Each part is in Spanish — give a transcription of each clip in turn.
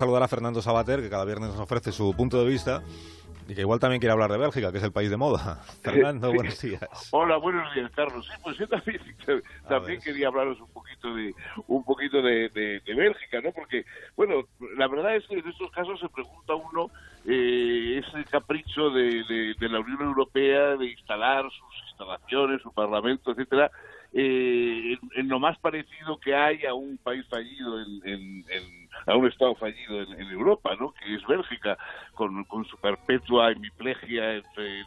saludar a Fernando Sabater, que cada viernes nos ofrece su punto de vista y que igual también quiere hablar de Bélgica, que es el país de moda. Fernando, buenos días. Hola, buenos días, Carlos. Sí, pues yo también, también quería hablaros un poquito de un poquito de, Bélgica, ¿no? Porque, bueno, la verdad es que en estos casos se pregunta uno eh, ese capricho de, la Unión Europea de instalar sus instalaciones, su parlamento, etcétera, eh, en, lo más parecido que hay a un país fallido, en, a un Estado fallido en, Europa, ¿no? que es Bélgica, con, su perpetua hemiplegia entre,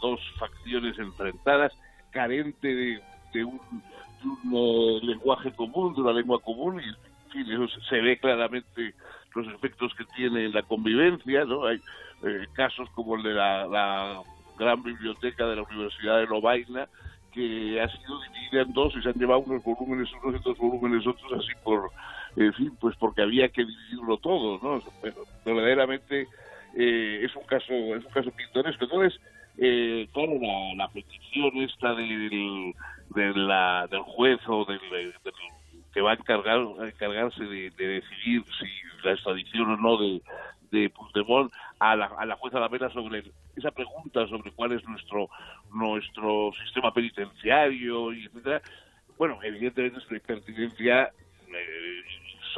dos facciones enfrentadas, carente de, un, eh, lenguaje común, de una lengua común, y en fin, eso se ve claramente los efectos que tiene en la convivencia, ¿no? Hay eh, casos como el de la, la gran biblioteca de la Universidad de Lovaina, que ha sido dividida en dos y se han llevado unos volúmenes unos y otros volúmenes otros así por en fin pues porque había que dividirlo todo no bueno, verdaderamente eh, es un caso es un caso pintoresco. Entonces eh, claro la, petición esta del del juez o del, que va a encargar encargarse de, de decidir si la extradición o no de, de Puigdemont a la, a la jueza Lamela sobre esa pregunta sobre cuál es nuestro nuestro sistema penitenciario y etcétera bueno evidentemente es una pertinencia eh,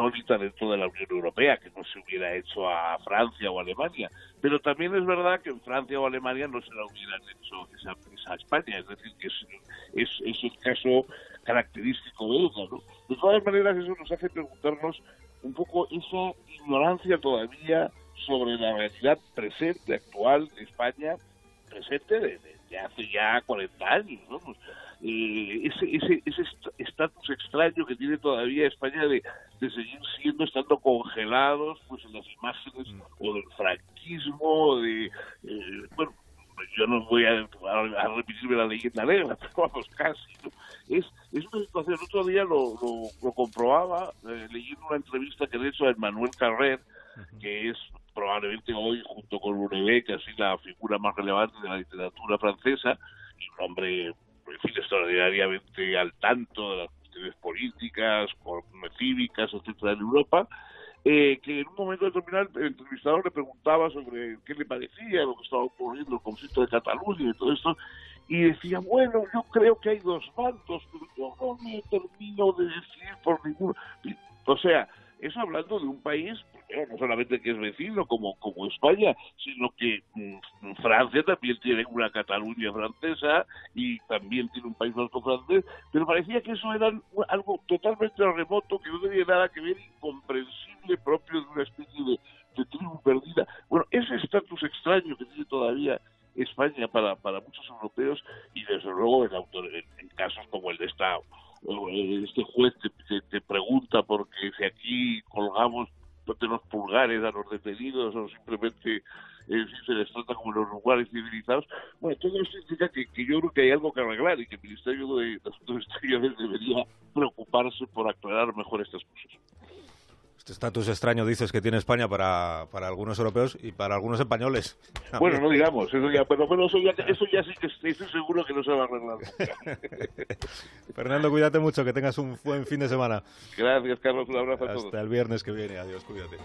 insólita dentro de la Unión Europea que no se hubiera hecho a Francia o Alemania pero también es verdad que en Francia o Alemania no se la hubieran hecho esa, esa España es decir que es, es, es el caso característico de ella ¿no? de todas maneras eso nos hace preguntarnos un poco esa ignorancia todavía sobre la realidad presente, actual de España, presente de, hace ya 40 años, ¿no? Pues, eh, ese ese ese estatus extraño que tiene todavía España de, de seguir siendo estando congelados pues en las imágenes mm. o del franquismo de eh, bueno yo no voy a, a, repetirme la leyenda negra, pero vamos, casi. Es, es una situación, el otro día lo, lo, comprobaba eh, leyendo una entrevista que le he hecho a Emmanuel Carrer, que es probablemente hoy, junto con Lunevé, casi la figura más relevante de la literatura francesa, y un hombre, fin, extraordinariamente al tanto de las cuestiones políticas, cívicas, etcétera, en Europa, eh, que en un momento determinado el entrevistador le preguntaba sobre qué le parecía lo que estaba ocurriendo, el conflicto de Cataluña y todo esto, y decía, bueno, yo creo que hay dos bandos, pero yo no me termino de decir por ninguno. O sea, eso hablando de un país, no solamente que es vecino como, como España, sino que mm, Francia también tiene una Cataluña francesa y también tiene un país vasco francés, pero parecía que eso era algo totalmente remoto, que no tenía nada que ver, incomprensible, propio de una especie de, tribu perdida. Bueno, ese estatus extraño que tiene todavía España para, para muchos europeos y desde luego en, en casos como el de esta este juez te, te, pregunta porque si aquí colgamos de los pulgares a los detenidos o simplemente eh, si se les trata como los lugares civilizados. Bueno, todo esto significa que, que, yo creo que hay algo que arreglar y que el Ministerio de Asuntos Exteriores debería preocuparse por aclarar mejor estas cosas. Este estatus extraño dices que tiene España para, para algunos europeos y para algunos españoles. Bueno, no digamos, eso ya, pero, eso, ya, eso ya sí que estoy seguro que no se va a arreglar. Fernando, cuídate mucho, que tengas un buen fin de semana. Gracias, Carlos, un abrazo a todos. Hasta el viernes que viene, adiós, cuídate.